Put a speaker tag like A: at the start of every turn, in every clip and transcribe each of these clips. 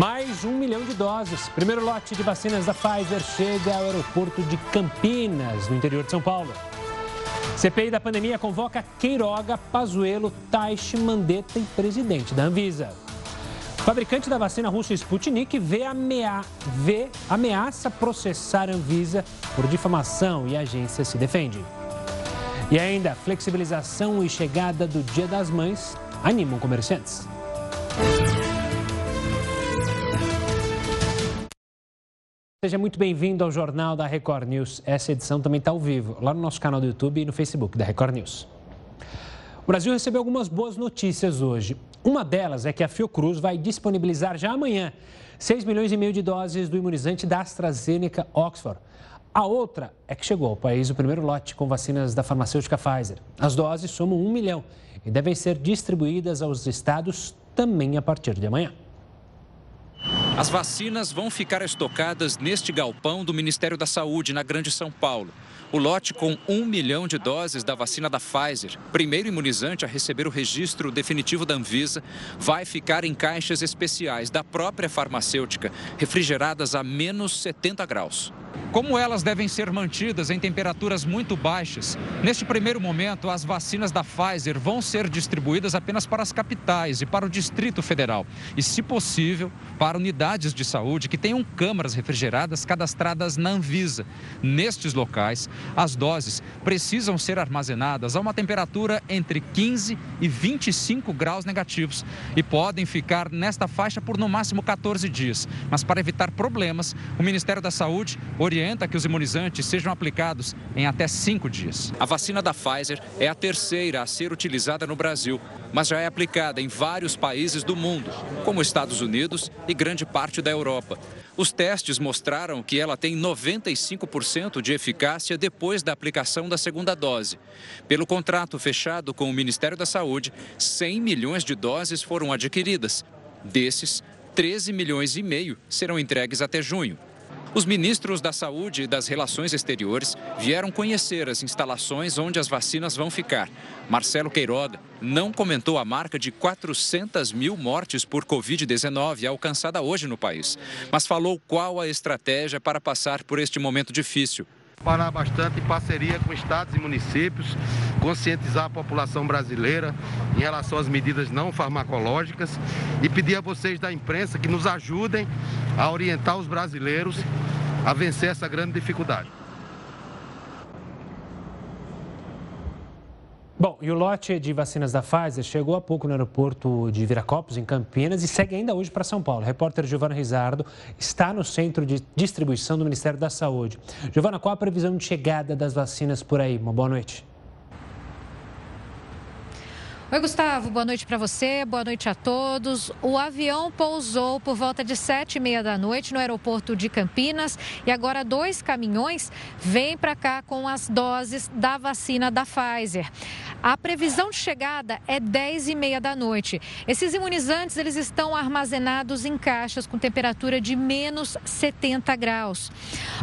A: Mais um milhão de doses. Primeiro lote de vacinas da Pfizer chega ao aeroporto de Campinas, no interior de São Paulo. CPI da pandemia convoca Queiroga, Pazuello, Taixe, Mandetta e presidente da Anvisa. O fabricante da vacina russa Sputnik vê, amea... vê ameaça processar Anvisa por difamação e a agência se defende. E ainda, flexibilização e chegada do Dia das Mães animam comerciantes. Seja muito bem-vindo ao Jornal da Record News. Essa edição também está ao vivo, lá no nosso canal do YouTube e no Facebook da Record News. O Brasil recebeu algumas boas notícias hoje. Uma delas é que a Fiocruz vai disponibilizar já amanhã 6 milhões e meio de doses do imunizante da AstraZeneca Oxford. A outra é que chegou ao país o primeiro lote com vacinas da farmacêutica Pfizer. As doses somam 1 milhão e devem ser distribuídas aos estados também a partir de amanhã.
B: As vacinas vão ficar estocadas neste galpão do Ministério da Saúde, na Grande São Paulo. O lote com um milhão de doses da vacina da Pfizer, primeiro imunizante a receber o registro definitivo da Anvisa, vai ficar em caixas especiais da própria farmacêutica, refrigeradas a menos 70 graus. Como elas devem ser mantidas em temperaturas muito baixas, neste primeiro momento as vacinas da Pfizer vão ser distribuídas apenas para as capitais e para o Distrito Federal. E, se possível, para unidades de saúde que tenham câmaras refrigeradas cadastradas na Anvisa. Nestes locais, as doses precisam ser armazenadas a uma temperatura entre 15 e 25 graus negativos e podem ficar nesta faixa por no máximo 14 dias. Mas para evitar problemas, o Ministério da Saúde orienta que os imunizantes sejam aplicados em até cinco dias. A vacina da Pfizer é a terceira a ser utilizada no Brasil, mas já é aplicada em vários países do mundo, como Estados Unidos e grande parte da Europa. Os testes mostraram que ela tem 95% de eficácia depois da aplicação da segunda dose. Pelo contrato fechado com o Ministério da Saúde, 100 milhões de doses foram adquiridas. Desses, 13 milhões e meio serão entregues até junho. Os ministros da Saúde e das Relações Exteriores vieram conhecer as instalações onde as vacinas vão ficar. Marcelo Queiroga não comentou a marca de 400 mil mortes por Covid-19 alcançada hoje no país, mas falou qual a estratégia para passar por este momento difícil
C: parar bastante em parceria com estados e municípios, conscientizar a população brasileira em relação às medidas não farmacológicas e pedir a vocês da imprensa que nos ajudem a orientar os brasileiros a vencer essa grande dificuldade.
A: Bom, e o lote de vacinas da Pfizer chegou há pouco no aeroporto de Viracopos, em Campinas, e segue ainda hoje para São Paulo. O repórter Giovana Rizardo está no centro de distribuição do Ministério da Saúde. Giovana, qual a previsão de chegada das vacinas por aí? Uma boa noite.
D: Oi, Gustavo, boa noite para você, boa noite a todos. O avião pousou por volta de sete e meia da noite no aeroporto de Campinas e agora dois caminhões vêm para cá com as doses da vacina da Pfizer. A previsão de chegada é 10 e meia da noite. Esses imunizantes eles estão armazenados em caixas com temperatura de menos 70 graus.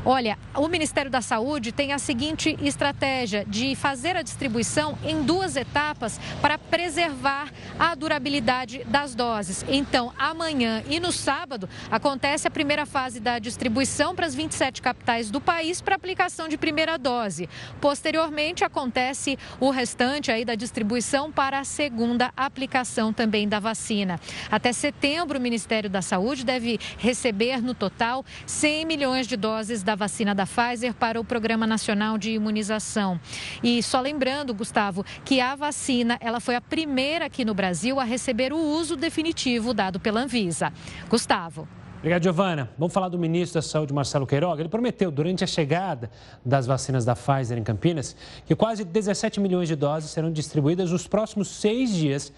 D: Olha, o Ministério da Saúde tem a seguinte estratégia de fazer a distribuição em duas etapas para preservar a durabilidade das doses. Então, amanhã e no sábado acontece a primeira fase da distribuição para as 27 capitais do país para aplicação de primeira dose. Posteriormente acontece o restante aí da distribuição para a segunda aplicação também da vacina. Até setembro, o Ministério da Saúde deve receber no total 100 milhões de doses da vacina da Pfizer para o Programa Nacional de Imunização. E só lembrando, Gustavo, que a vacina ela foi a primeira aqui no Brasil a receber o uso definitivo dado pela Anvisa. Gustavo.
A: Obrigado, Giovana. Vamos falar do ministro da Saúde, Marcelo Queiroga. Ele prometeu, durante a chegada das vacinas da Pfizer em Campinas, que quase 17 milhões de doses serão distribuídas nos próximos seis dias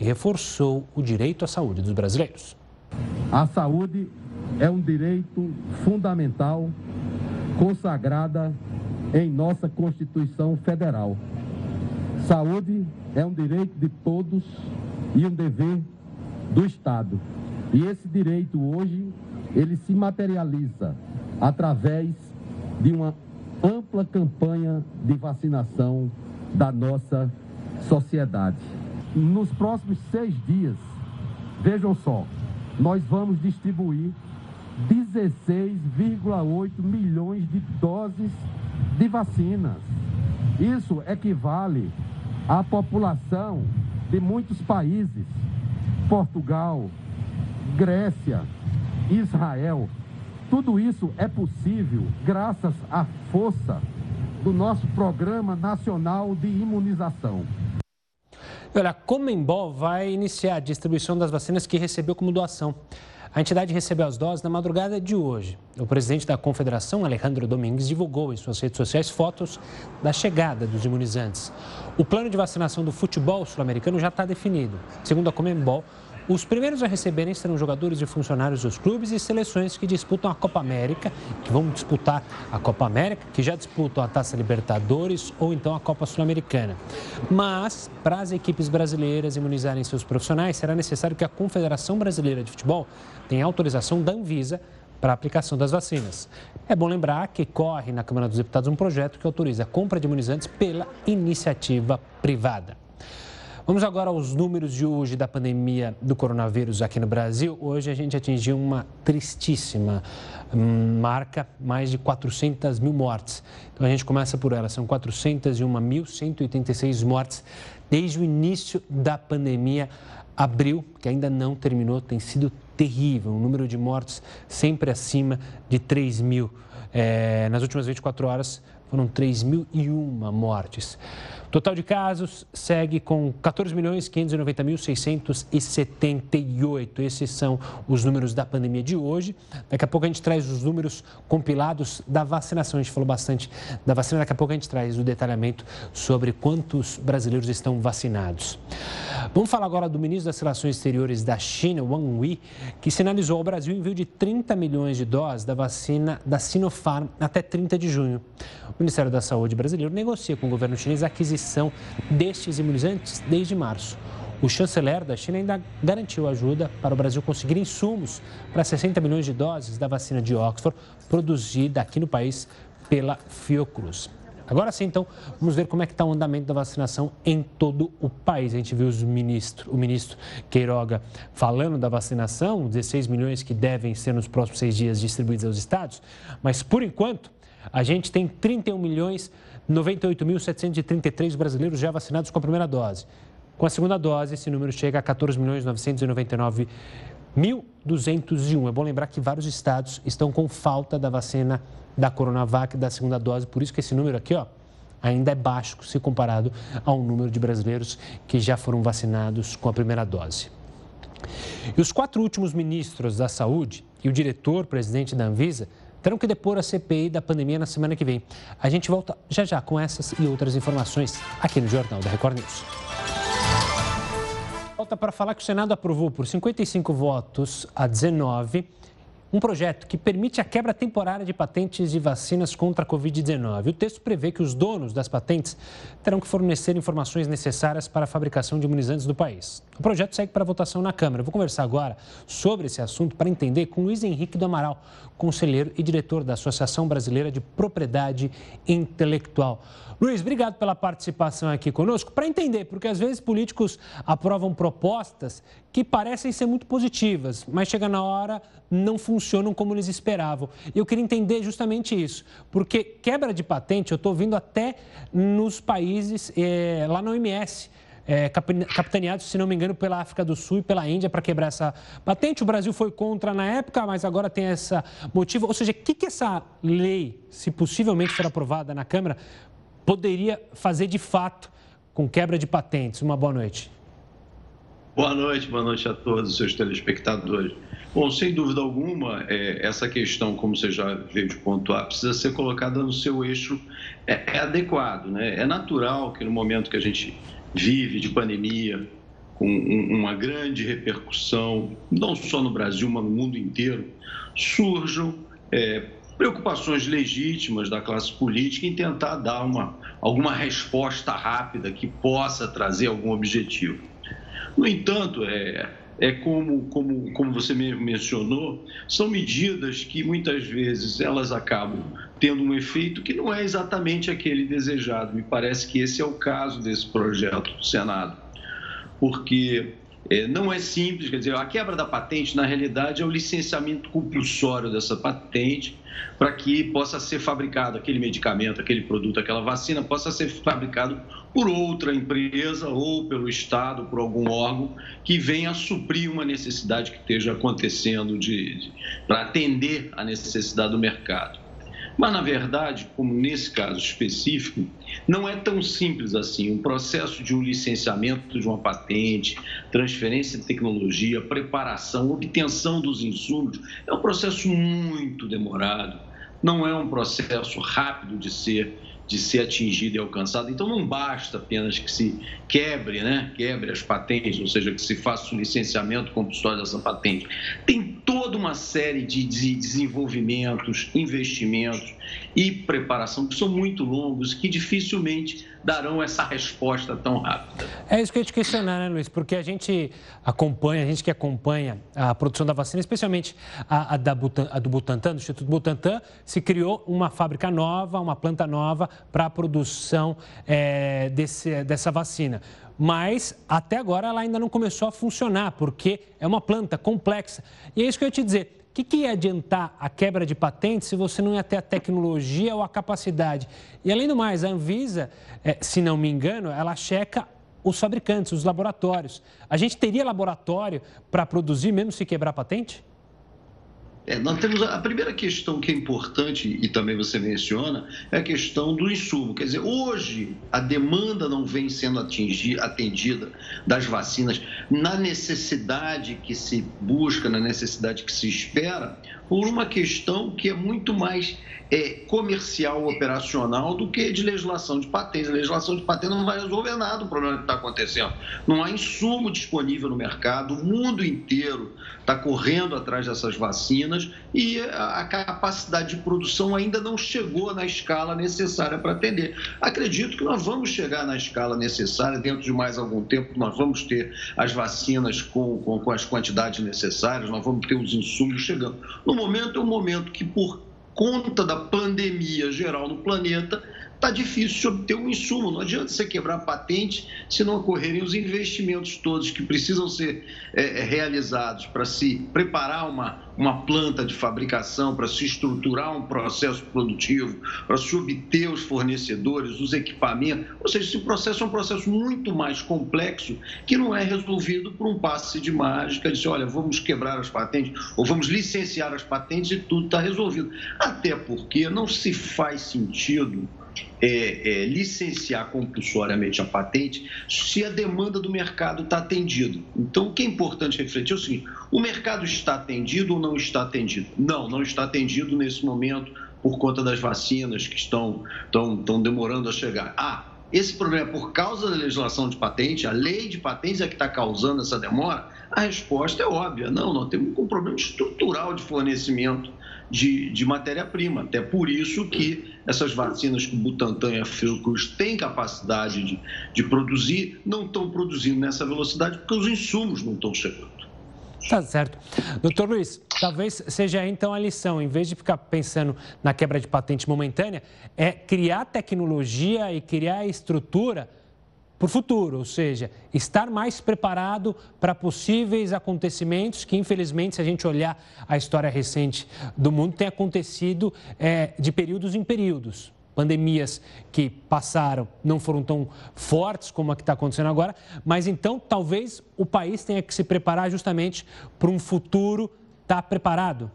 A: e reforçou o direito à saúde dos brasileiros.
E: A saúde é um direito fundamental consagrada em nossa Constituição Federal. Saúde é um direito de todos e um dever do Estado. E esse direito hoje, ele se materializa através de uma ampla campanha de vacinação da nossa sociedade. Nos próximos seis dias, vejam só, nós vamos distribuir 16,8 milhões de doses de vacinas. Isso equivale à população de muitos países: Portugal, Grécia, Israel. Tudo isso é possível graças à força do nosso Programa Nacional de Imunização.
A: Olha, a Comembol vai iniciar a distribuição das vacinas que recebeu como doação. A entidade recebeu as doses na madrugada de hoje. O presidente da Confederação, Alejandro Domingues, divulgou em suas redes sociais fotos da chegada dos imunizantes. O plano de vacinação do futebol sul-americano já está definido. Segundo a Comembol, os primeiros a receberem serão jogadores e funcionários dos clubes e seleções que disputam a Copa América, que vão disputar a Copa América, que já disputam a Taça Libertadores ou então a Copa Sul-Americana. Mas, para as equipes brasileiras imunizarem seus profissionais, será necessário que a Confederação Brasileira de Futebol tenha autorização da Anvisa para a aplicação das vacinas. É bom lembrar que corre na Câmara dos Deputados um projeto que autoriza a compra de imunizantes pela iniciativa privada. Vamos agora aos números de hoje da pandemia do coronavírus aqui no Brasil. Hoje a gente atingiu uma tristíssima hum, marca, mais de 400 mil mortes. Então a gente começa por ela, são 401.186 mortes desde o início da pandemia. Abril, que ainda não terminou, tem sido terrível. O número de mortes sempre acima de 3 mil. É, nas últimas 24 horas foram 3.001 mortes. Total de casos segue com 14 milhões 590 mil 678. Esses são os números da pandemia de hoje. Daqui a pouco a gente traz os números compilados da vacinação. A gente falou bastante da vacina. Daqui a pouco a gente traz o detalhamento sobre quantos brasileiros estão vacinados. Vamos falar agora do ministro das Relações Exteriores da China, Wang Yi, que sinalizou ao Brasil o envio de 30 milhões de doses da vacina da Sinopharm até 30 de junho. O Ministério da Saúde brasileiro negocia com o governo chinês a aquisição destes imunizantes desde março. O chanceler da China ainda garantiu ajuda para o Brasil conseguir insumos para 60 milhões de doses da vacina de Oxford, produzida aqui no país pela Fiocruz. Agora sim, então, vamos ver como é que está o andamento da vacinação em todo o país. A gente viu os ministro, o ministro Queiroga falando da vacinação, 16 milhões que devem ser nos próximos seis dias distribuídos aos estados, mas por enquanto a gente tem 31 milhões 98.733 brasileiros já vacinados com a primeira dose. Com a segunda dose, esse número chega a 14 milhões 1.201. É bom lembrar que vários estados estão com falta da vacina da Coronavac da segunda dose, por isso que esse número aqui, ó, ainda é baixo se comparado ao número de brasileiros que já foram vacinados com a primeira dose. E os quatro últimos ministros da Saúde e o diretor-presidente da Anvisa terão que depor a CPI da pandemia na semana que vem. A gente volta já já com essas e outras informações aqui no Jornal da Record News. Volta para falar que o Senado aprovou por 55 votos a 19 um projeto que permite a quebra temporária de patentes de vacinas contra a Covid-19. O texto prevê que os donos das patentes terão que fornecer informações necessárias para a fabricação de imunizantes do país. O projeto segue para votação na Câmara. vou conversar agora sobre esse assunto para entender com Luiz Henrique do Amaral, conselheiro e diretor da Associação Brasileira de Propriedade Intelectual. Luiz, obrigado pela participação aqui conosco. Para entender, porque às vezes políticos aprovam propostas que parecem ser muito positivas, mas chega na hora não funcionam como eles esperavam. E eu queria entender justamente isso, porque quebra de patente eu estou vendo até nos países é, lá na OMS. É, capitaneados, se não me engano, pela África do Sul e pela Índia para quebrar essa patente. O Brasil foi contra na época, mas agora tem essa motivo. Ou seja, o que, que essa lei, se possivelmente for aprovada na Câmara, poderia fazer de fato com quebra de patentes? Uma boa noite.
F: Boa noite, boa noite a todos os seus telespectadores. Bom, sem dúvida alguma, é, essa questão, como você já veio de pontuar, precisa ser colocada no seu eixo é, é adequado. Né? É natural que no momento que a gente vive de pandemia, com um, uma grande repercussão, não só no Brasil, mas no mundo inteiro, surjam é, preocupações legítimas da classe política em tentar dar uma, alguma resposta rápida que possa trazer algum objetivo. No entanto, é, é como, como, como você mencionou, são medidas que muitas vezes elas acabam tendo um efeito que não é exatamente aquele desejado. Me parece que esse é o caso desse projeto do Senado, porque é, não é simples, quer dizer, a quebra da patente, na realidade, é o licenciamento compulsório dessa patente para que possa ser fabricado aquele medicamento, aquele produto, aquela vacina, possa ser fabricado por outra empresa ou pelo Estado, por algum órgão que venha suprir uma necessidade que esteja acontecendo de, de para atender a necessidade do mercado. Mas, na verdade, como nesse caso específico, não é tão simples assim. O processo de um licenciamento de uma patente, transferência de tecnologia, preparação, obtenção dos insumos, é um processo muito demorado. Não é um processo rápido de ser de ser atingido e alcançado. Então não basta apenas que se quebre, né, quebre as patentes, ou seja, que se faça o licenciamento compulsório dessa patente. Tem toda uma série de desenvolvimentos, investimentos e preparação que são muito longos, que dificilmente darão essa resposta tão rápida.
A: É isso que eu ia te questionar, né, Luiz? Porque a gente acompanha, a gente que acompanha a produção da vacina, especialmente a, a, da Butan, a do Butantan, do Instituto Butantan, se criou uma fábrica nova, uma planta nova para a produção é, desse, dessa vacina. Mas até agora ela ainda não começou a funcionar, porque é uma planta complexa. E é isso que eu ia te dizer. O que, que ia adiantar a quebra de patente se você não ia ter a tecnologia ou a capacidade? E além do mais, a Anvisa, é, se não me engano, ela checa os fabricantes, os laboratórios. A gente teria laboratório para produzir mesmo se quebrar a patente?
F: É, nós temos a, a, primeira questão que é importante e também você menciona é a questão do insumo. Quer dizer, hoje a demanda não vem sendo atingir, atendida das vacinas na necessidade que se busca, na necessidade que se espera, por uma questão que é muito mais é, comercial, operacional, do que de legislação de patentes. A legislação de patentes não vai resolver nada o problema que está acontecendo. Não há insumo disponível no mercado, o mundo inteiro está correndo atrás dessas vacinas e a capacidade de produção ainda não chegou na escala necessária para atender. Acredito que nós vamos chegar na escala necessária, dentro de mais algum tempo, nós vamos ter as vacinas com, com, com as quantidades necessárias, nós vamos ter os insumos chegando. No momento, é um momento que, por conta da pandemia geral no planeta, está difícil de obter um insumo. Não adianta você quebrar patente se não ocorrerem os investimentos todos que precisam ser é, é, realizados para se preparar uma, uma planta de fabricação, para se estruturar um processo produtivo, para se obter os fornecedores, os equipamentos. Ou seja, esse processo é um processo muito mais complexo que não é resolvido por um passe de mágica, de dizer, olha, vamos quebrar as patentes ou vamos licenciar as patentes e tudo está resolvido. Até porque não se faz sentido é, é, licenciar compulsoriamente a patente se a demanda do mercado está atendida. Então, o que é importante refletir é o seguinte: o mercado está atendido ou não está atendido? Não, não está atendido nesse momento por conta das vacinas que estão, estão, estão demorando a chegar. Ah, esse problema é por causa da legislação de patente, a lei de patentes é que está causando essa demora? A resposta é óbvia: não, nós temos um problema estrutural de fornecimento de, de matéria-prima. Até por isso que essas vacinas que o Butantan e a Fiocruz têm capacidade de, de produzir, não estão produzindo nessa velocidade porque os insumos não estão chegando.
A: Tá certo. Doutor Luiz, talvez seja então a lição, em vez de ficar pensando na quebra de patente momentânea, é criar tecnologia e criar estrutura para o futuro, ou seja, estar mais preparado para possíveis acontecimentos que, infelizmente, se a gente olhar a história recente do mundo, tem acontecido é, de períodos em períodos. Pandemias que passaram não foram tão fortes como a que está acontecendo agora, mas então talvez o país tenha que se preparar justamente para um futuro estar tá preparado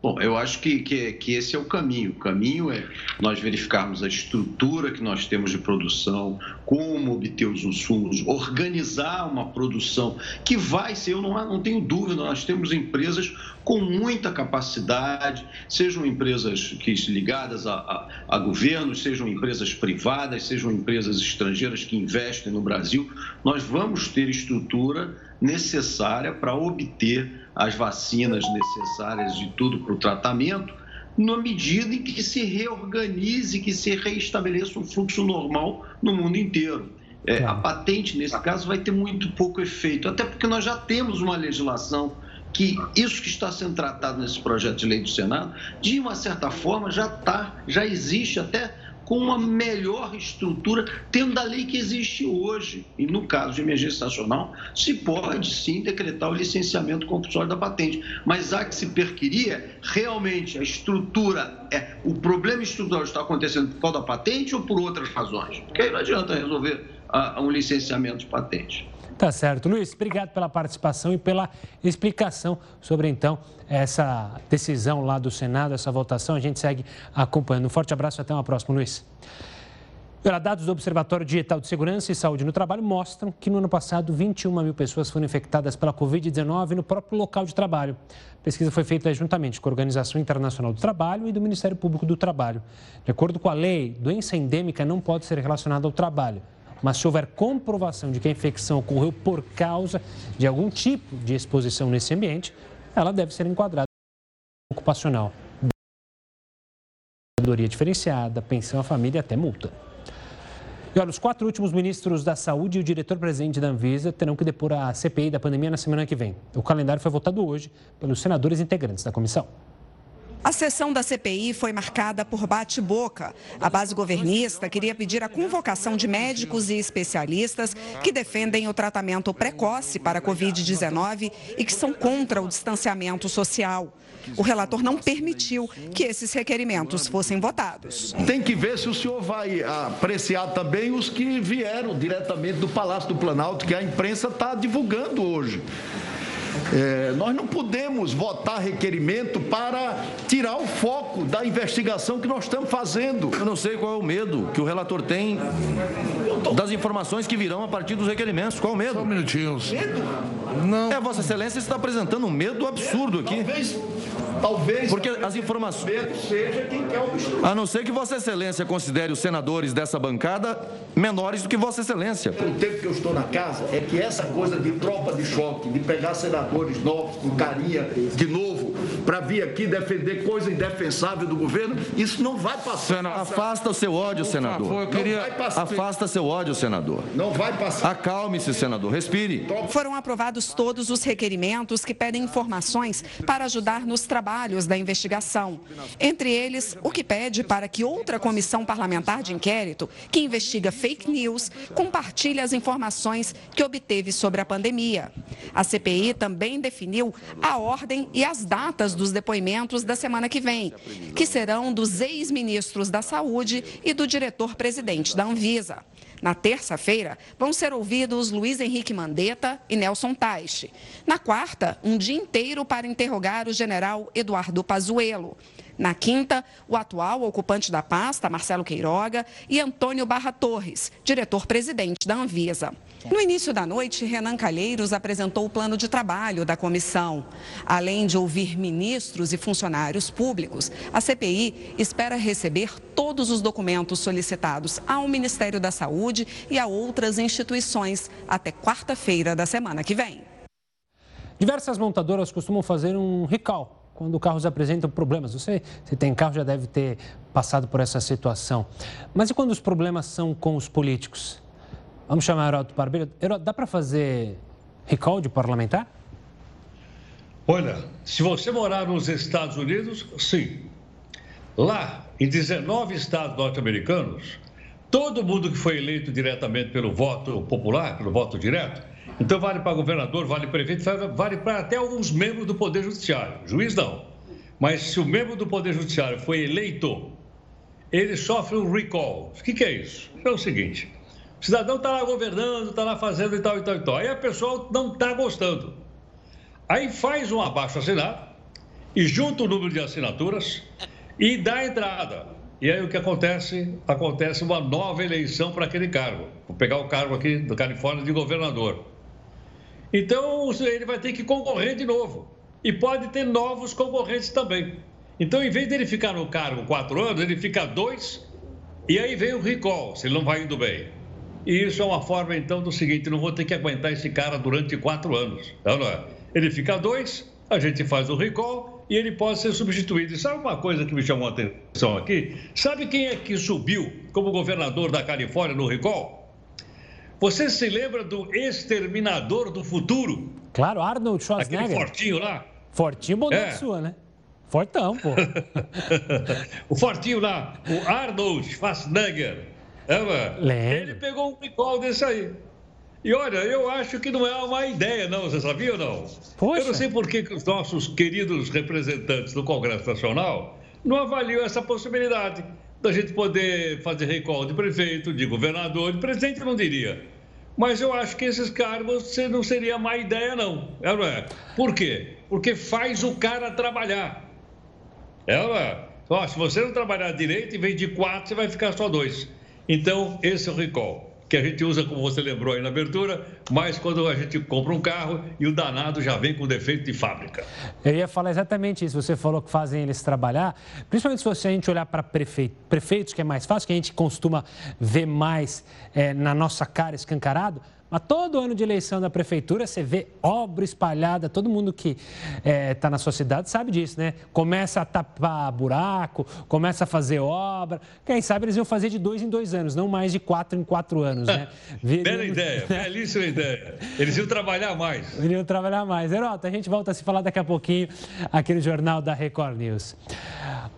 F: Bom, eu acho que, que, que, esse é o caminho. O caminho é nós verificarmos a estrutura que nós temos de produção, como obter os insumos, organizar uma produção que vai ser, eu não, não tenho dúvida, nós temos empresas com muita capacidade, sejam empresas que ligadas a, a, a governos, sejam empresas privadas, sejam empresas estrangeiras que investem no Brasil, nós vamos ter estrutura necessária para obter as vacinas necessárias de tudo para o tratamento, na medida em que se reorganize, que se reestabeleça um fluxo normal no mundo inteiro. É, a patente, nesse caso, vai ter muito pouco efeito, até porque nós já temos uma legislação que isso que está sendo tratado nesse projeto de lei do Senado, de uma certa forma, já está, já existe até com uma melhor estrutura, tendo a lei que existe hoje. E no caso de emergência nacional, se pode sim decretar o licenciamento compulsório da patente. Mas há que se perquirir realmente a estrutura, é, o problema estrutural está acontecendo por causa da patente ou por outras razões? Porque aí não adianta resolver a, a um licenciamento de patente.
A: Tá certo. Luiz, obrigado pela participação e pela explicação sobre, então, essa decisão lá do Senado, essa votação. A gente segue acompanhando. Um forte abraço e até uma próxima, Luiz. Agora, dados do Observatório Digital de Segurança e Saúde no Trabalho mostram que no ano passado 21 mil pessoas foram infectadas pela Covid-19 no próprio local de trabalho. A pesquisa foi feita juntamente com a Organização Internacional do Trabalho e do Ministério Público do Trabalho. De acordo com a lei, doença endêmica não pode ser relacionada ao trabalho mas se houver comprovação de que a infecção ocorreu por causa de algum tipo de exposição nesse ambiente, ela deve ser enquadrada ocupacional. Aposentadoria diferenciada, pensão à família até multa. E olha, os quatro últimos ministros da Saúde e o diretor-presidente da Anvisa terão que depor a CPI da pandemia na semana que vem. O calendário foi votado hoje pelos senadores integrantes da comissão.
G: A sessão da CPI foi marcada por bate-boca. A base governista queria pedir a convocação de médicos e especialistas que defendem o tratamento precoce para a Covid-19 e que são contra o distanciamento social. O relator não permitiu que esses requerimentos fossem votados.
H: Tem que ver se o senhor vai apreciar também os que vieram diretamente do Palácio do Planalto, que a imprensa está divulgando hoje. É, nós não podemos votar requerimento para tirar o foco da investigação que nós estamos fazendo.
I: Eu não sei qual é o medo que o relator tem das informações que virão a partir dos requerimentos. Qual é o medo? Só
H: um minutinho. Medo?
I: Não. É, Vossa Excelência está apresentando um medo absurdo aqui.
H: Talvez Talvez
I: porque as informações seja quem quer obstruir. A não ser que Vossa Excelência considere os senadores dessa bancada menores do que Vossa Excelência.
H: O tempo que eu estou na casa é que essa coisa de tropa de choque, de pegar senadores novos com carinha de novo para vir aqui defender coisa indefensável do governo, isso não vai passar.
I: Sena, afasta o seu ódio, senador. Favor, eu queria... Afasta seu ódio, senador.
H: Não vai passar.
I: Acalme-se, senador. Respire.
G: Foram aprovados todos os requerimentos que pedem informações para ajudar nos trabalhos trabalhos da investigação. Entre eles, o que pede para que outra comissão parlamentar de inquérito, que investiga fake news, compartilhe as informações que obteve sobre a pandemia. A CPI também definiu a ordem e as datas dos depoimentos da semana que vem, que serão dos ex-ministros da Saúde e do diretor-presidente da Anvisa. Na terça-feira, vão ser ouvidos Luiz Henrique Mandetta e Nelson Taixe. Na quarta, um dia inteiro para interrogar o general Eduardo Pazuello. Na quinta, o atual ocupante da pasta, Marcelo Queiroga, e Antônio Barra Torres, diretor-presidente da Anvisa. No início da noite, Renan Calheiros apresentou o plano de trabalho da comissão. Além de ouvir ministros e funcionários públicos, a CPI espera receber todos os documentos solicitados ao Ministério da Saúde e a outras instituições até quarta-feira da semana que vem.
A: Diversas montadoras costumam fazer um recall quando carros apresentam problemas. Você, se tem carro, já deve ter passado por essa situação. Mas e quando os problemas são com os políticos? Vamos chamar o Heraldo Barbeiro. Heraldo, dá para fazer recall de parlamentar?
J: Olha, se você morar nos Estados Unidos, sim. Lá, em 19 estados norte-americanos, todo mundo que foi eleito diretamente pelo voto popular, pelo voto direto, então vale para governador, vale para prefeito, vale para até alguns membros do Poder Judiciário. Juiz não. Mas se o membro do Poder Judiciário foi eleito, ele sofre um recall. O que, que é isso? É o seguinte: o cidadão está lá governando, está lá fazendo e tal e tal e tal. Aí a pessoa não está gostando. Aí faz um abaixo assinado e junta o número de assinaturas e dá entrada. E aí o que acontece? Acontece uma nova eleição para aquele cargo. Vou pegar o cargo aqui do Califórnia de governador. Então, ele vai ter que concorrer de novo. E pode ter novos concorrentes também. Então, em vez dele ficar no cargo quatro anos, ele fica dois, e aí vem o recall, se ele não vai indo bem. E isso é uma forma, então, do seguinte: não vou ter que aguentar esse cara durante quatro anos. Não, não é? Ele fica dois, a gente faz o recall e ele pode ser substituído. E sabe uma coisa que me chamou a atenção aqui? Sabe quem é que subiu como governador da Califórnia no recall? Você se lembra do Exterminador do Futuro?
A: Claro, Arnold Schwarzenegger.
J: Aquele fortinho lá.
A: Fortinho, bondade é. sua, né? Fortão, pô.
J: o fortinho lá, o Arnold Schwarzenegger. É, Ele pegou um recall desse aí. E olha, eu acho que não é uma ideia, não. Você sabia ou não? Poxa. Eu não sei por que, que os nossos queridos representantes do Congresso Nacional não avaliam essa possibilidade da gente poder fazer recall de prefeito, de governador, de presidente, eu não diria. Mas eu acho que esses cargos não seria má ideia, não. É, não é? Por quê? Porque faz o cara trabalhar. É, não é? Ó, se você não trabalhar direito, em vez de quatro, você vai ficar só dois. Então, esse é o recall que a gente usa, como você lembrou aí na abertura, mas quando a gente compra um carro e o danado já vem com defeito de fábrica.
A: Eu ia falar exatamente isso. Você falou que fazem eles trabalhar, principalmente se a gente olhar para prefeito, prefeitos, que é mais fácil, que a gente costuma ver mais é, na nossa cara escancarado. Mas todo ano de eleição da prefeitura você vê obra espalhada, todo mundo que está é, tá na sua cidade sabe disso, né? Começa a tapar buraco, começa a fazer obra. Quem sabe eles iam fazer de dois em dois anos, não mais de quatro em quatro anos, né?
J: Bela ideia, belíssima ideia. Eles iam trabalhar mais.
A: Eles iam trabalhar mais. Herota, a gente volta a se falar daqui a pouquinho aqui no Jornal da Record News.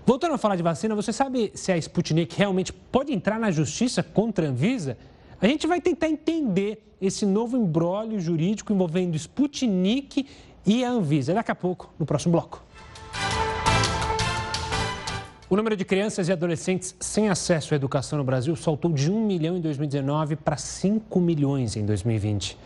A: Voltando a falar de vacina, você sabe se a Sputnik realmente pode entrar na justiça contra a Anvisa? A gente vai tentar entender esse novo embrólio jurídico envolvendo Sputnik e a Anvisa. Daqui a pouco, no próximo bloco. O número de crianças e adolescentes sem acesso à educação no Brasil saltou de 1 milhão em 2019 para 5 milhões em 2020.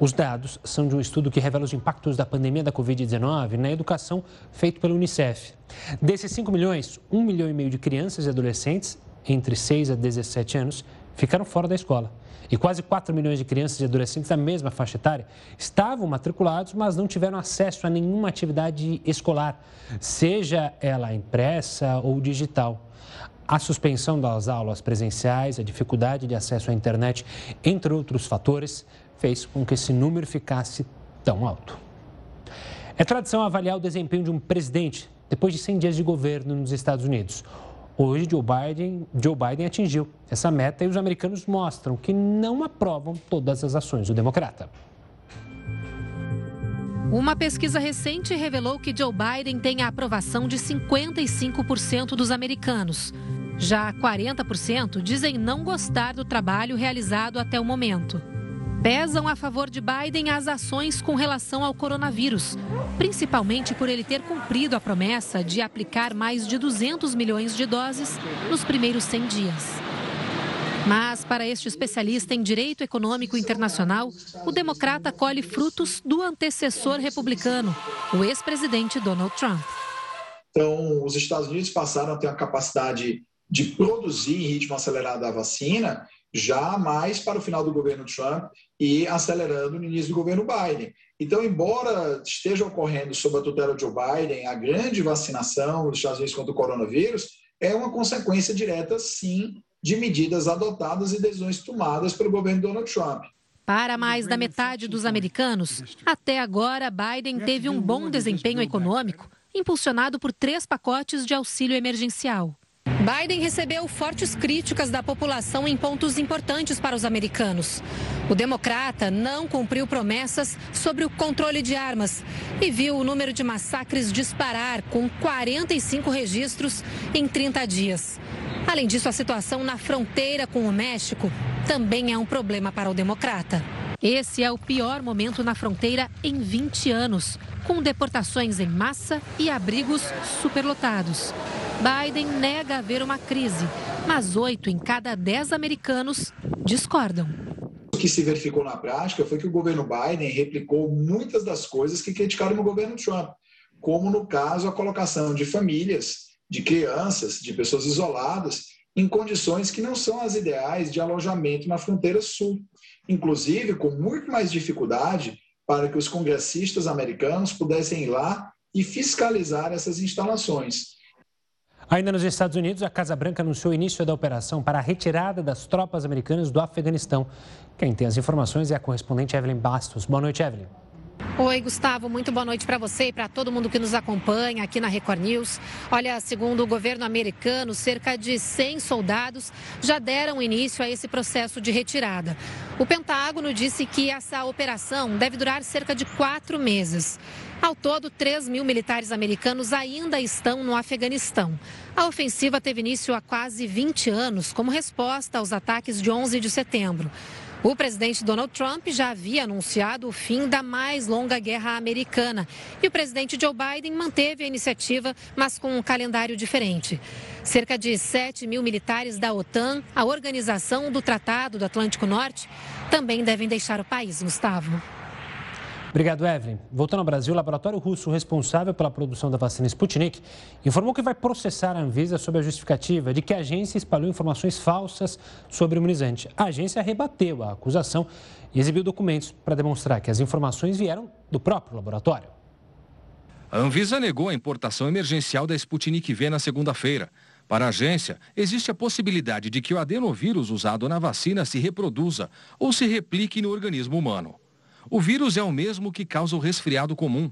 A: Os dados são de um estudo que revela os impactos da pandemia da Covid-19 na educação feito pelo Unicef. Desses 5 milhões, 1 milhão e meio de crianças e adolescentes entre 6 a 17 anos ficaram fora da escola. E quase 4 milhões de crianças e adolescentes da mesma faixa etária estavam matriculados, mas não tiveram acesso a nenhuma atividade escolar, seja ela impressa ou digital. A suspensão das aulas presenciais, a dificuldade de acesso à internet, entre outros fatores, fez com que esse número ficasse tão alto. É tradição avaliar o desempenho de um presidente depois de 100 dias de governo nos Estados Unidos. Hoje, Joe Biden, Joe Biden atingiu essa meta e os americanos mostram que não aprovam todas as ações do democrata.
K: Uma pesquisa recente revelou que Joe Biden tem a aprovação de 55% dos americanos. Já 40% dizem não gostar do trabalho realizado até o momento. Pesam a favor de Biden as ações com relação ao coronavírus, principalmente por ele ter cumprido a promessa de aplicar mais de 200 milhões de doses nos primeiros 100 dias. Mas, para este especialista em direito econômico internacional, o democrata colhe frutos do antecessor republicano, o ex-presidente Donald Trump.
L: Então, os Estados Unidos passaram a ter a capacidade de produzir em ritmo acelerado a vacina já mais para o final do governo Trump e acelerando no início do governo Biden. Então, embora esteja ocorrendo sob a tutela de Joe Biden a grande vacinação dos Estados Unidos contra o coronavírus, é uma consequência direta, sim, de medidas adotadas e decisões tomadas pelo governo Donald Trump.
K: Para mais da metade dos americanos, até agora Biden teve um bom desempenho econômico, impulsionado por três pacotes de auxílio emergencial. Biden recebeu fortes críticas da população em pontos importantes para os americanos. O democrata não cumpriu promessas sobre o controle de armas e viu o número de massacres disparar, com 45 registros em 30 dias. Além disso, a situação na fronteira com o México também é um problema para o democrata. Esse é o pior momento na fronteira em 20 anos, com deportações em massa e abrigos superlotados. Biden nega haver uma crise, mas oito em cada dez americanos discordam.
L: O que se verificou na prática foi que o governo Biden replicou muitas das coisas que criticaram no governo Trump, como no caso a colocação de famílias, de crianças, de pessoas isoladas, em condições que não são as ideais de alojamento na fronteira sul, inclusive com muito mais dificuldade para que os congressistas americanos pudessem ir lá e fiscalizar essas instalações.
A: Ainda nos Estados Unidos, a Casa Branca anunciou o início da operação para a retirada das tropas americanas do Afeganistão. Quem tem as informações é a correspondente Evelyn Bastos. Boa noite, Evelyn.
K: Oi, Gustavo, muito boa noite para você e para todo mundo que nos acompanha aqui na Record News. Olha, segundo o governo americano, cerca de 100 soldados já deram início a esse processo de retirada. O Pentágono disse que essa operação deve durar cerca de quatro meses. Ao todo, 3 mil militares americanos ainda estão no Afeganistão. A ofensiva teve início há quase 20 anos, como resposta aos ataques de 11 de setembro. O presidente Donald Trump já havia anunciado o fim da mais longa guerra americana. E o presidente Joe Biden manteve a iniciativa, mas com um calendário diferente. Cerca de 7 mil militares da OTAN, a organização do Tratado do Atlântico Norte, também devem deixar o país, Gustavo.
A: Obrigado, Evelyn. Voltando ao Brasil, o laboratório russo responsável pela produção da vacina Sputnik informou que vai processar a Anvisa sob a justificativa de que a agência espalhou informações falsas sobre o imunizante. A agência rebateu a acusação e exibiu documentos para demonstrar que as informações vieram do próprio laboratório.
M: A Anvisa negou a importação emergencial da Sputnik V na segunda-feira. Para a agência, existe a possibilidade de que o adenovírus usado na vacina se reproduza ou se replique no organismo humano. O vírus é o mesmo que causa o resfriado comum.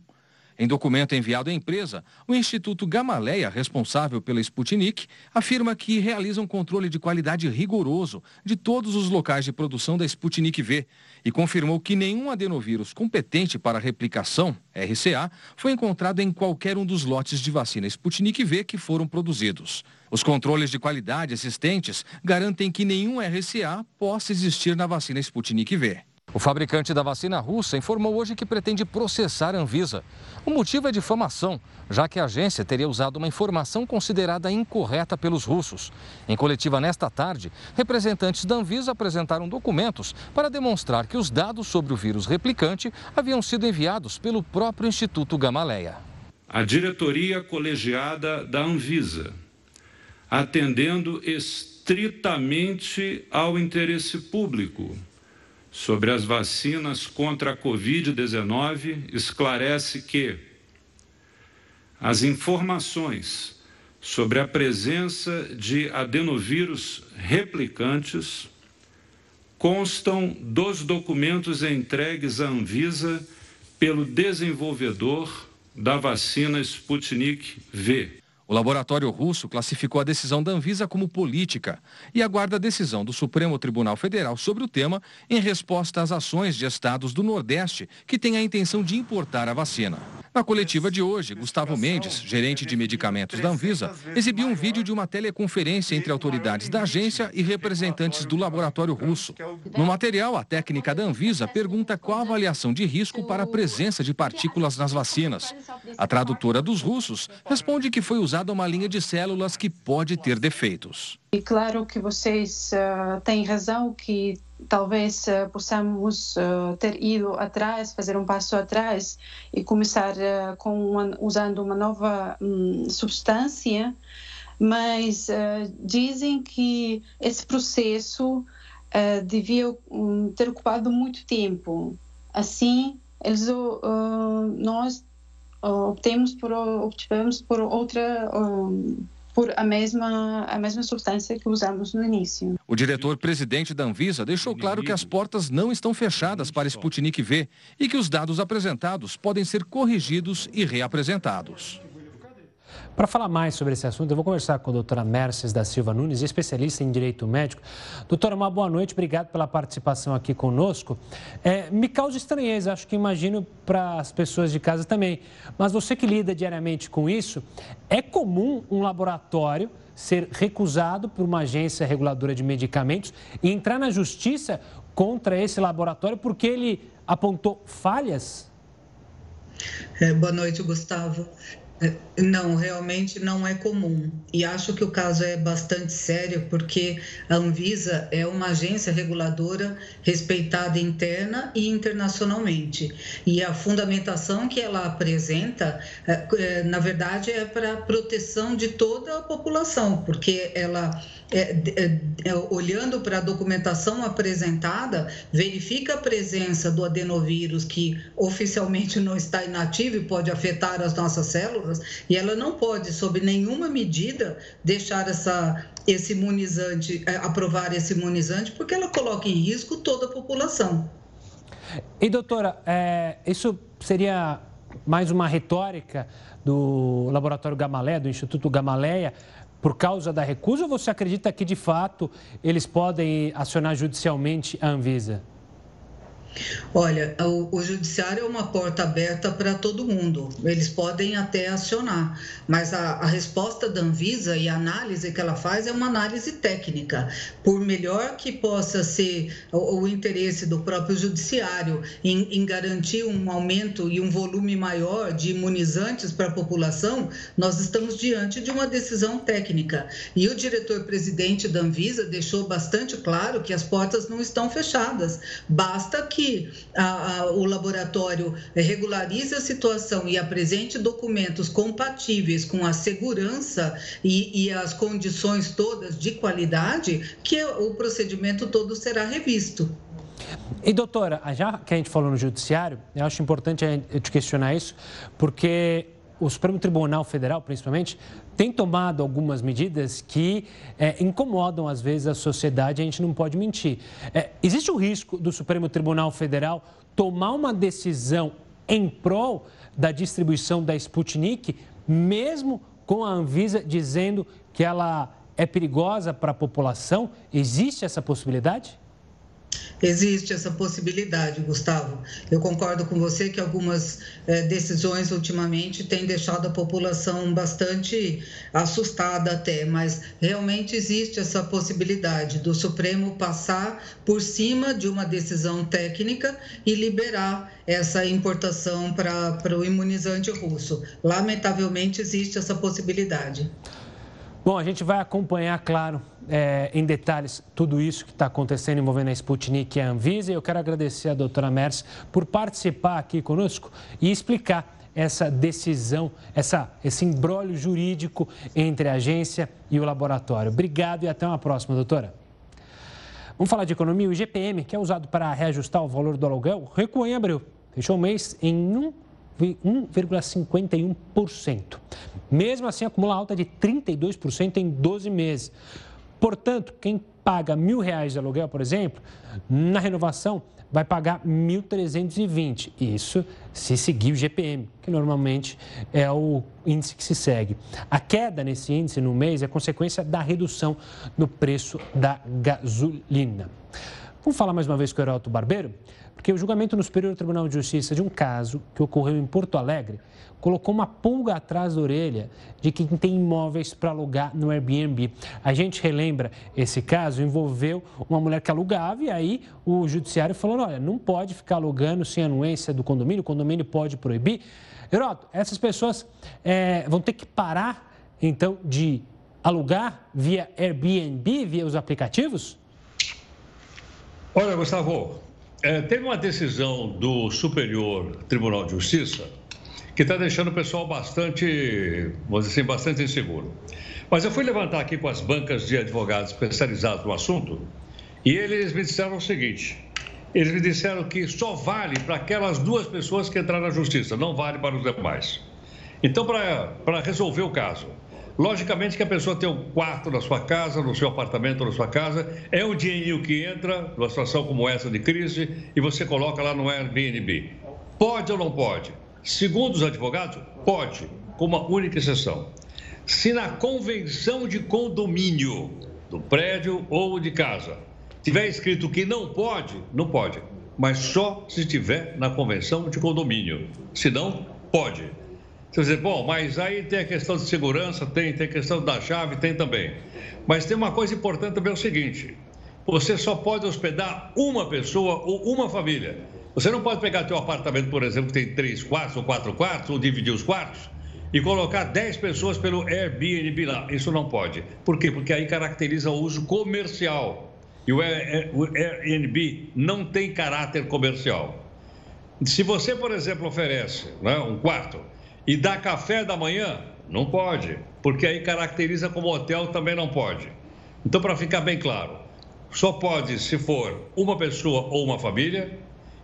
M: Em documento enviado à empresa, o Instituto Gamaleia, responsável pela Sputnik, afirma que realiza um controle de qualidade rigoroso de todos os locais de produção da Sputnik V e confirmou que nenhum adenovírus competente para replicação, RCA, foi encontrado em qualquer um dos lotes de vacina Sputnik V que foram produzidos. Os controles de qualidade existentes garantem que nenhum RCA possa existir na vacina Sputnik V. O fabricante da vacina russa informou hoje que pretende processar a Anvisa. O motivo é difamação, já que a agência teria usado uma informação considerada incorreta pelos russos. Em coletiva nesta tarde, representantes da Anvisa apresentaram documentos para demonstrar que os dados sobre o vírus replicante haviam sido enviados pelo próprio Instituto Gamaleia.
N: A diretoria colegiada da Anvisa, atendendo estritamente ao interesse público sobre as vacinas contra a Covid-19 esclarece que as informações sobre a presença de adenovírus replicantes constam dos documentos entregues à Anvisa pelo desenvolvedor da vacina Sputnik V.
M: O laboratório russo classificou a decisão da Anvisa como política e aguarda a decisão do Supremo Tribunal Federal sobre o tema em resposta às ações de estados do Nordeste que têm a intenção de importar a vacina. Na coletiva de hoje, Gustavo Mendes, gerente de medicamentos da Anvisa, exibiu um vídeo de uma teleconferência entre autoridades da agência e representantes do laboratório russo. No material, a técnica da Anvisa pergunta qual a avaliação de risco para a presença de partículas nas vacinas. A tradutora dos russos responde que foi usada uma linha de células que pode ter defeitos.
O: E claro que vocês uh, têm razão que talvez uh, possamos uh, ter ido atrás, fazer um passo atrás e começar com uma, usando uma nova um, substância, mas dizem que esse processo devia um, ter ocupado muito tempo. Assim, eles, nós obtemos por, obtivemos por outra por a mesma, a mesma substância que usamos no início.
M: O diretor-presidente da Anvisa deixou claro que as portas não estão fechadas para Sputnik V e que os dados apresentados podem ser corrigidos e reapresentados.
A: Para falar mais sobre esse assunto, eu vou conversar com a doutora Mercedes da Silva Nunes, especialista em direito médico. Doutora, uma boa noite, obrigado pela participação aqui conosco. É, me causa estranheza, acho que imagino para as pessoas de casa também, mas você que lida diariamente com isso, é comum um laboratório ser recusado por uma agência reguladora de medicamentos e entrar na justiça contra esse laboratório porque ele apontou falhas?
P: É, boa noite, Gustavo. Não, realmente não é comum. E acho que o caso é bastante sério, porque a Anvisa é uma agência reguladora respeitada interna e internacionalmente. E a fundamentação que ela apresenta, é, é, na verdade, é para proteção de toda a população, porque ela é, é, é, olhando para a documentação apresentada, verifica a presença do adenovírus, que oficialmente não está inativo e pode afetar as nossas células, e ela não pode, sob nenhuma medida, deixar essa, esse imunizante, é, aprovar esse imunizante, porque ela coloca em risco toda a população.
A: E, doutora, é, isso seria mais uma retórica do Laboratório Gamaleia, do Instituto Gamaleia, por causa da recusa ou você acredita que, de fato, eles podem acionar judicialmente a Anvisa?
P: Olha, o, o, judiciário é uma porta aberta para todo mundo. Eles podem até acionar, mas a, a, resposta da Anvisa e a análise que ela faz é uma análise técnica. Por melhor que possa ser o, o interesse do próprio judiciário em, em, garantir um aumento e um volume maior de imunizantes para a população, nós estamos diante de uma decisão técnica. E o diretor-presidente da Anvisa deixou bastante claro que as portas não estão fechadas. Basta que que a, a, o laboratório regularize a situação e apresente documentos compatíveis com a segurança e, e as condições todas de qualidade, que o procedimento todo será revisto.
A: E doutora, já que a gente falou no judiciário, eu acho importante eu te questionar isso, porque o Supremo Tribunal Federal, principalmente, tem tomado algumas medidas que é, incomodam, às vezes, a sociedade, a gente não pode mentir. É, existe o risco do Supremo Tribunal Federal tomar uma decisão em prol da distribuição da Sputnik, mesmo com a Anvisa dizendo que ela é perigosa para a população? Existe essa possibilidade?
P: Existe essa possibilidade, Gustavo. Eu concordo com você que algumas é, decisões ultimamente têm deixado a população bastante assustada até, mas realmente existe essa possibilidade do Supremo passar por cima de uma decisão técnica e liberar essa importação para o imunizante russo. Lamentavelmente existe essa possibilidade.
A: Bom, a gente vai acompanhar, claro, é, em detalhes tudo isso que está acontecendo envolvendo a Sputnik e a Anvisa. E eu quero agradecer a doutora Merce por participar aqui conosco e explicar essa decisão, essa, esse embrólio jurídico entre a agência e o laboratório. Obrigado e até uma próxima, doutora. Vamos falar de economia. O IGPM, que é usado para reajustar o valor do aluguel, recuou em abril. Fechou o mês em 1 1,51%. Mesmo assim, acumula alta de 32% em 12 meses. Portanto, quem paga mil reais de aluguel, por exemplo, na renovação vai pagar 1.320. Isso se seguir o GPM, que normalmente é o índice que se segue. A queda nesse índice no mês é consequência da redução no preço da gasolina. Vamos falar mais uma vez com o Heraldo Barbeiro? Porque o julgamento no Superior Tribunal de Justiça de um caso que ocorreu em Porto Alegre colocou uma pulga atrás da orelha de quem tem imóveis para alugar no Airbnb. A gente relembra esse caso, envolveu uma mulher que alugava e aí o judiciário falou, olha, não pode ficar alugando sem anuência do condomínio, o condomínio pode proibir. Heroto, essas pessoas é, vão ter que parar, então, de alugar via Airbnb, via os aplicativos?
J: Olha, Gustavo, é, teve uma decisão do Superior Tribunal de Justiça que está deixando o pessoal bastante, vamos dizer assim, bastante inseguro. Mas eu fui levantar aqui com as bancas de advogados especializados no assunto e eles me disseram o seguinte: eles me disseram que só vale para aquelas duas pessoas que entraram na justiça, não vale para os demais. Então, para resolver o caso, Logicamente que a pessoa tem um quarto na sua casa, no seu apartamento, na sua casa, é um dinheirinho que entra numa situação como essa de crise e você coloca lá no Airbnb. Pode ou não pode? Segundo os advogados, pode, com uma única exceção. Se na convenção de condomínio do prédio ou de casa tiver escrito que não pode, não pode, mas só se tiver na convenção de condomínio. Se não, pode. Você dizer, bom, mas aí tem a questão de segurança, tem, tem a questão da chave, tem também. Mas tem uma coisa importante também, é o seguinte, você só pode hospedar uma pessoa ou uma família. Você não pode pegar teu apartamento, por exemplo, que tem três quartos ou quatro quartos, ou dividir os quartos, e colocar dez pessoas pelo Airbnb lá. Isso não pode. Por quê? Porque aí caracteriza o uso comercial. E o Airbnb não tem caráter comercial. Se você, por exemplo, oferece né, um quarto e dá café da manhã? Não pode, porque aí caracteriza como hotel também não pode. Então, para ficar bem claro, só pode se for uma pessoa ou uma família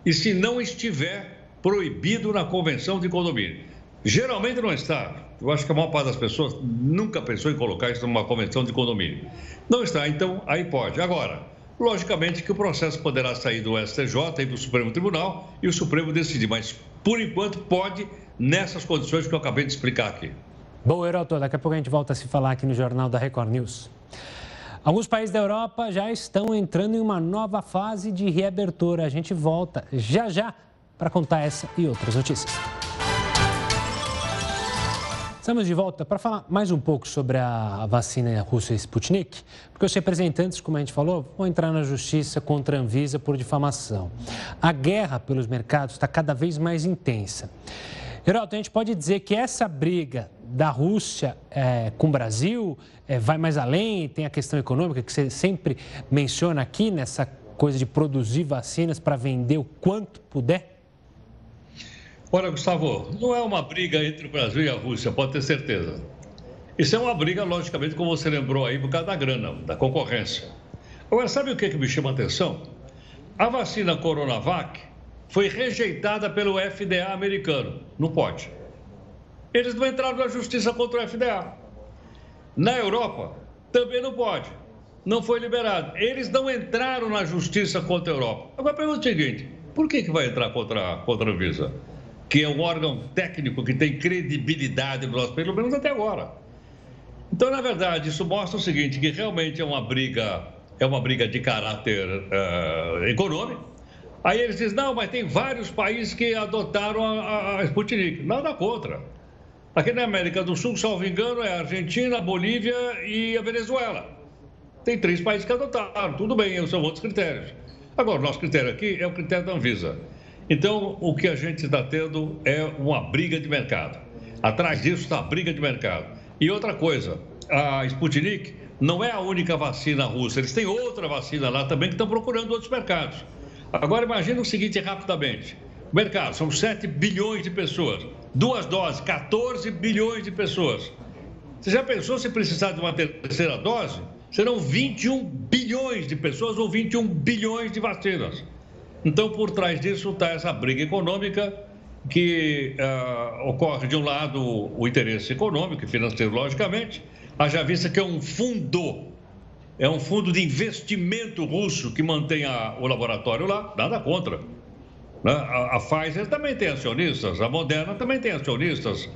J: e se não estiver proibido na convenção de condomínio. Geralmente não está. Eu acho que a maior parte das pessoas nunca pensou em colocar isso numa convenção de condomínio. Não está, então aí pode. Agora, logicamente que o processo poderá sair do STJ e do Supremo Tribunal e o Supremo decidir, mas por enquanto pode nessas condições que eu acabei de explicar aqui.
A: Bom, Heroto, daqui a pouco a gente volta a se falar aqui no Jornal da Record News. Alguns países da Europa já estão entrando em uma nova fase de reabertura. A gente volta já já para contar essa e outras notícias. Estamos de volta para falar mais um pouco sobre a vacina russa Sputnik, porque os representantes, como a gente falou, vão entrar na justiça contra a Anvisa por difamação. A guerra pelos mercados está cada vez mais intensa. Geraldo, a gente pode dizer que essa briga da Rússia é, com o Brasil é, vai mais além, tem a questão econômica que você sempre menciona aqui nessa coisa de produzir vacinas para vender o quanto puder?
J: Olha, Gustavo, não é uma briga entre o Brasil e a Rússia, pode ter certeza. Isso é uma briga, logicamente, como você lembrou aí, por causa da grana, da concorrência. Agora, sabe o que, que me chama a atenção? A vacina Coronavac foi rejeitada pelo FDA americano. Não pode. Eles não entraram na justiça contra o FDA. Na Europa, também não pode. Não foi liberado. Eles não entraram na justiça contra a Europa. Agora, pergunta o seguinte: por que, que vai entrar contra, contra a Visa? que é um órgão técnico que tem credibilidade no nosso pelo menos até agora. Então, na verdade, isso mostra o seguinte, que realmente é uma briga, é uma briga de caráter uh, econômico. Aí eles dizem, não, mas tem vários países que adotaram a, a Sputnik. Nada contra. Aqui na América do Sul, salvo engano, é a Argentina, a Bolívia e a Venezuela. Tem três países que adotaram, tudo bem, são outros critérios. Agora, o nosso critério aqui é o critério da Anvisa. Então, o que a gente está tendo é uma briga de mercado. Atrás disso está a briga de mercado. E outra coisa, a Sputnik não é a única vacina russa, eles têm outra vacina lá também que estão procurando outros mercados. Agora, imagine o seguinte rapidamente: mercado, são 7 bilhões de pessoas, duas doses, 14 bilhões de pessoas. Você já pensou se precisar de uma terceira dose? Serão 21 bilhões de pessoas ou 21 bilhões de vacinas. Então, por trás disso está essa briga econômica que uh, ocorre, de um lado, o interesse econômico e financeiro, logicamente, haja vista que é um fundo, é um fundo de investimento russo que mantém a, o laboratório lá, nada contra. Né? A, a Pfizer também tem acionistas, a Moderna também tem acionistas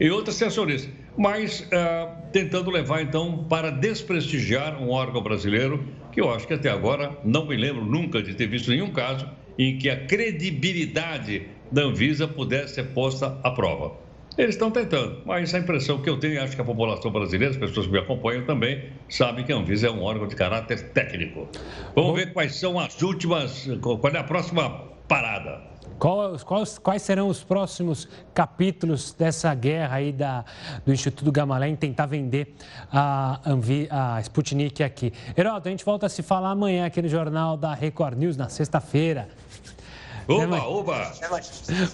J: e outras têm acionistas, mas uh, tentando levar, então, para desprestigiar um órgão brasileiro que eu acho que até agora não me lembro nunca de ter visto nenhum caso em que a credibilidade da Anvisa pudesse ser posta à prova. Eles estão tentando, mas a impressão que eu tenho, acho que a população brasileira, as pessoas que me acompanham também, sabem que a Anvisa é um órgão de caráter técnico. Vamos ver quais são as últimas, qual é a próxima parada.
A: Quais, quais, quais, serão os próximos capítulos dessa guerra aí da, do Instituto Gamalé em tentar vender a, Anvi, a Sputnik aqui? Heroto, a gente volta a se falar amanhã aqui no Jornal da Record News, na sexta-feira.
J: Oba, oba!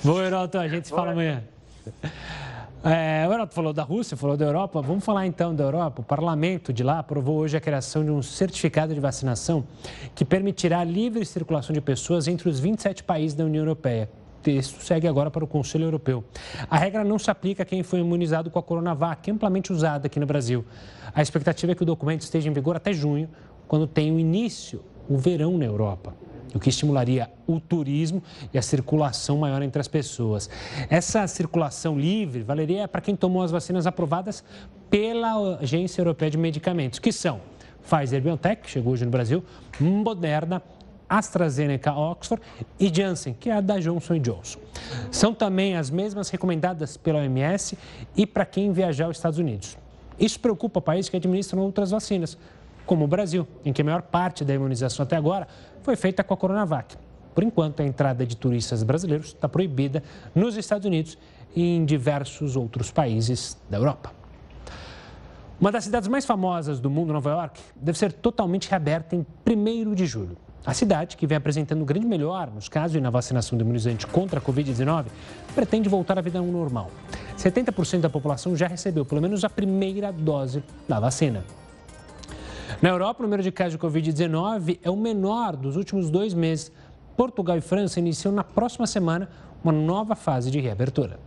A: Bom, Heroto, a gente se fala amanhã. É, o Heraldo falou da Rússia, falou da Europa. Vamos falar então da Europa. O parlamento de lá aprovou hoje a criação de um certificado de vacinação que permitirá a livre circulação de pessoas entre os 27 países da União Europeia. O texto segue agora para o Conselho Europeu. A regra não se aplica a quem foi imunizado com a Coronavac, amplamente usada aqui no Brasil. A expectativa é que o documento esteja em vigor até junho, quando tem o início, o verão na Europa o que estimularia o turismo e a circulação maior entre as pessoas. Essa circulação livre valeria para quem tomou as vacinas aprovadas pela Agência Europeia de Medicamentos, que são Pfizer BioNTech, que chegou hoje no Brasil, Moderna, AstraZeneca Oxford e Janssen, que é a da Johnson Johnson. São também as mesmas recomendadas pela OMS e para quem viajar aos Estados Unidos. Isso preocupa países que administram outras vacinas, como o Brasil, em que a maior parte da imunização até agora foi feita com a Coronavac. Por enquanto, a entrada de turistas brasileiros está proibida nos Estados Unidos e em diversos outros países da Europa. Uma das cidades mais famosas do mundo, Nova York, deve ser totalmente reaberta em 1 de julho. A cidade, que vem apresentando grande melhor nos casos e na vacinação do imunizante contra a Covid-19, pretende voltar à vida normal. 70% da população já recebeu pelo menos a primeira dose da vacina. Na Europa, o número de casos de Covid-19 é o menor dos últimos dois meses. Portugal e França iniciam na próxima semana uma nova fase de reabertura.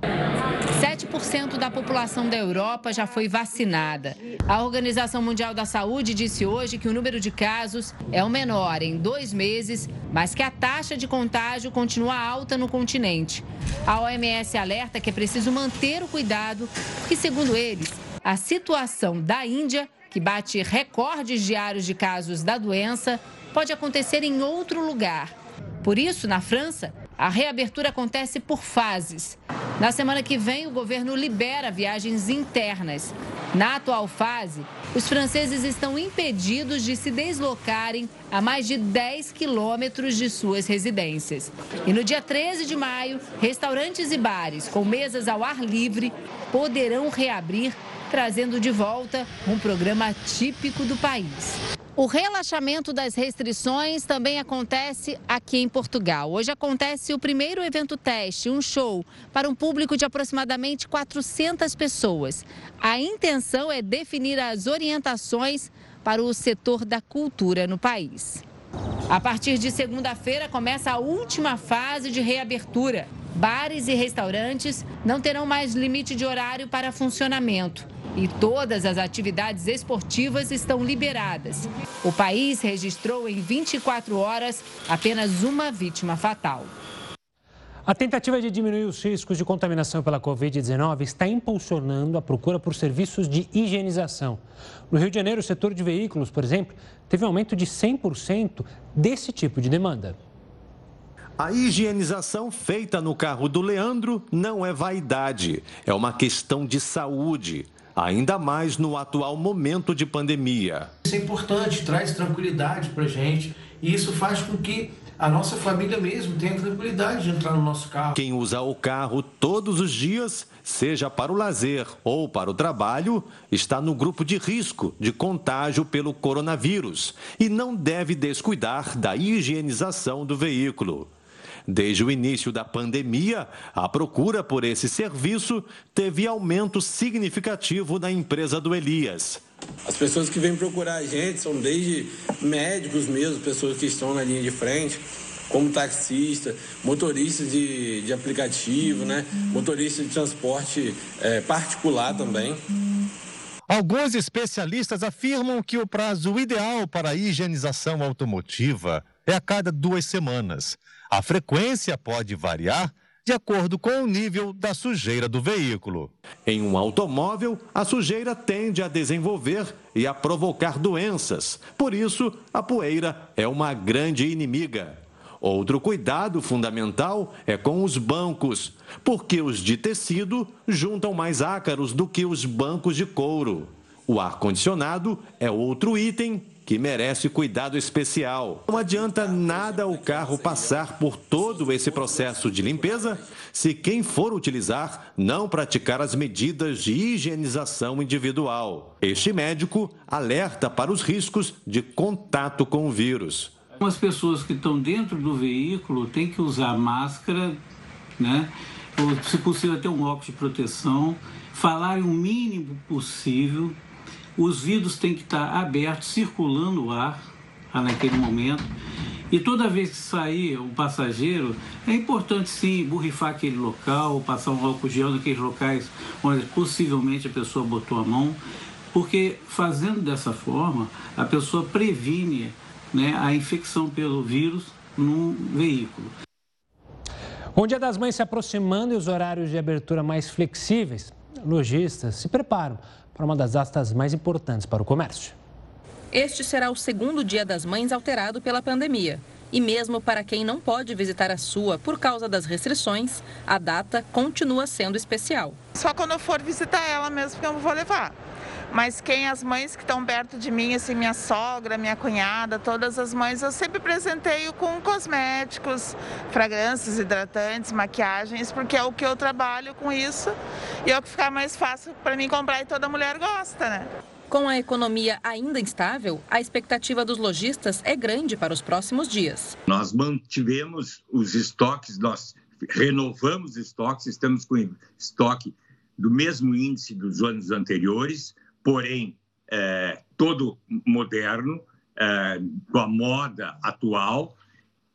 Q: 7% da população da Europa já foi vacinada. A Organização Mundial da Saúde disse hoje que o número de casos é o menor em dois meses, mas que a taxa de contágio continua alta no continente. A OMS alerta que é preciso manter o cuidado, porque, segundo eles, a situação da Índia que bate recordes diários de casos da doença, pode acontecer em outro lugar. Por isso, na França, a reabertura acontece por fases. Na semana que vem, o governo libera viagens internas. Na atual fase, os franceses estão impedidos de se deslocarem a mais de 10 quilômetros de suas residências. E no dia 13 de maio, restaurantes e bares com mesas ao ar livre poderão reabrir, trazendo de volta um programa típico do país. O relaxamento das restrições também acontece aqui em Portugal. Hoje acontece o primeiro evento teste, um show, para um público de aproximadamente 400 pessoas. A intenção é definir as orientações para o setor da cultura no país. A partir de segunda-feira começa a última fase de reabertura. Bares e restaurantes não terão mais limite de horário para funcionamento e todas as atividades esportivas estão liberadas. O país registrou em 24 horas apenas uma vítima fatal.
A: A tentativa de diminuir os riscos de contaminação pela Covid-19 está impulsionando a procura por serviços de higienização. No Rio de Janeiro, o setor de veículos, por exemplo, teve um aumento de 100% desse tipo de demanda.
R: A higienização feita no carro do Leandro não é vaidade, é uma questão de saúde ainda mais no atual momento de pandemia.
S: Isso é importante, traz tranquilidade para a gente e isso faz com que a nossa família mesmo tenha tranquilidade de entrar no nosso carro.
R: Quem usa o carro todos os dias, seja para o lazer ou para o trabalho, está no grupo de risco de contágio pelo coronavírus e não deve descuidar da higienização do veículo. Desde o início da pandemia, a procura por esse serviço teve aumento significativo na empresa do Elias.
T: As pessoas que vêm procurar a gente são desde médicos mesmo, pessoas que estão na linha de frente, como taxista, motorista de, de aplicativo, né? motorista de transporte é, particular também.
R: Alguns especialistas afirmam que o prazo ideal para a higienização automotiva é a cada duas semanas. A frequência pode variar de acordo com o nível da sujeira do veículo. Em um automóvel, a sujeira tende a desenvolver e a provocar doenças. Por isso, a poeira é uma grande inimiga. Outro cuidado fundamental é com os bancos, porque os de tecido juntam mais ácaros do que os bancos de couro. O ar-condicionado é outro item que merece cuidado especial. Não adianta nada o carro passar por todo esse processo de limpeza se quem for utilizar não praticar as medidas de higienização individual. Este médico alerta para os riscos de contato com o vírus.
S: As pessoas que estão dentro do veículo têm que usar máscara, né? Ou, se possível, ter um óculos de proteção, falar o mínimo possível os vidros têm que estar abertos, circulando o ar naquele momento. E toda vez que sair o passageiro, é importante sim borrifar aquele local, passar um álcool gel naqueles locais onde possivelmente a pessoa botou a mão, porque fazendo dessa forma, a pessoa previne né, a infecção pelo vírus no veículo.
A: Com o Dia das Mães se aproximando e os horários de abertura mais flexíveis, lojistas se preparam para uma das datas mais importantes para o comércio.
U: Este será o segundo Dia das Mães alterado pela pandemia. E mesmo para quem não pode visitar a sua por causa das restrições, a data continua sendo especial.
V: Só quando eu for visitar ela mesmo que eu vou levar. Mas quem as mães que estão perto de mim, assim, minha sogra, minha cunhada, todas as mães, eu sempre presenteio com cosméticos, fragrâncias, hidratantes, maquiagens, porque é o que eu trabalho com isso e é o que fica mais fácil para mim comprar e toda mulher gosta, né?
U: Com a economia ainda instável, a expectativa dos lojistas é grande para os próximos dias.
W: Nós mantivemos os estoques, nós renovamos estoques, estamos com estoque do mesmo índice dos anos anteriores porém é, todo moderno, é, com a moda atual,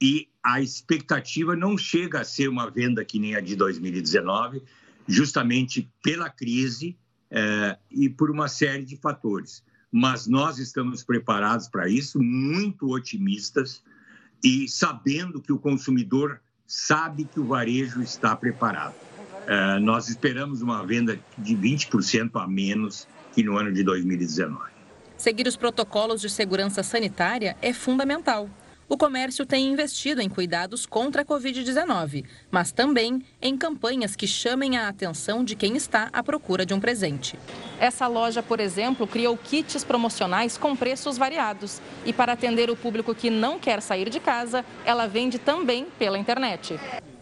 W: e a expectativa não chega a ser uma venda que nem a de 2019, justamente pela crise é, e por uma série de fatores. Mas nós estamos preparados para isso, muito otimistas e sabendo que o consumidor sabe que o varejo está preparado. É, nós esperamos uma venda de 20% a menos que no ano de 2019.
U: Seguir os protocolos de segurança sanitária é fundamental o comércio tem investido em cuidados contra a Covid-19, mas também em campanhas que chamem a atenção de quem está à procura de um presente. Essa loja, por exemplo, criou kits promocionais com preços variados. E para atender o público que não quer sair de casa, ela vende também pela internet.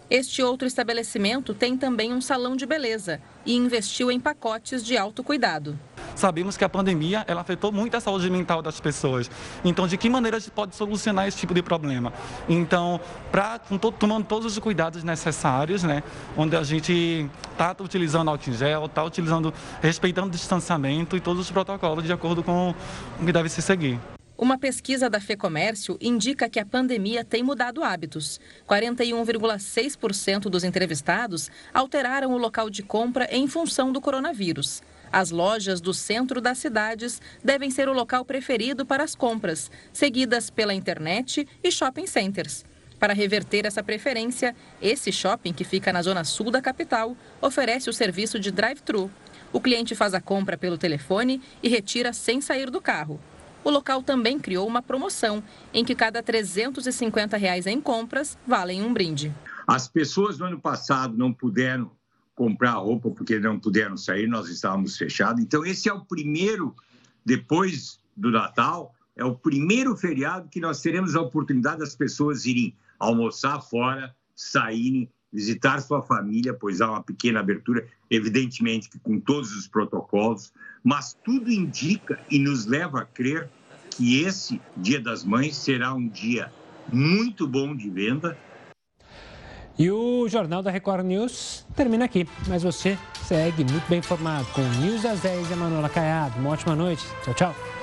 U: Este outro estabelecimento tem também um salão de beleza e investiu em pacotes de autocuidado.
X: Sabemos que a pandemia ela afetou muito a saúde mental das pessoas. Então, de que maneira a gente pode solucionar esse tipo de problema? Então, pra, tomando todos os cuidados necessários, né, onde a gente está utilizando álcool em gel, está utilizando, respeitando o distanciamento e todos os protocolos de acordo com o que deve se seguir.
U: Uma pesquisa da FEComércio indica que a pandemia tem mudado hábitos. 41,6% dos entrevistados alteraram o local de compra em função do coronavírus. As lojas do centro das cidades devem ser o local preferido para as compras, seguidas pela internet e shopping centers. Para reverter essa preferência, esse shopping, que fica na zona sul da capital, oferece o serviço de drive-thru. O cliente faz a compra pelo telefone e retira sem sair do carro. O local também criou uma promoção em que cada 350 reais em compras valem um brinde.
W: As pessoas no ano passado não puderam comprar roupa porque não puderam sair, nós estávamos fechados. Então, esse é o primeiro, depois do Natal, é o primeiro feriado que nós teremos a oportunidade das pessoas irem almoçar fora, saírem, visitar sua família, pois há uma pequena abertura, evidentemente que com todos os protocolos, mas tudo indica e nos leva a crer que esse Dia das Mães será um dia muito bom de venda.
A: E o Jornal da Record News termina aqui, mas você segue muito bem informado com News às 10 e Manuela Caiado. Uma ótima noite. Tchau, tchau.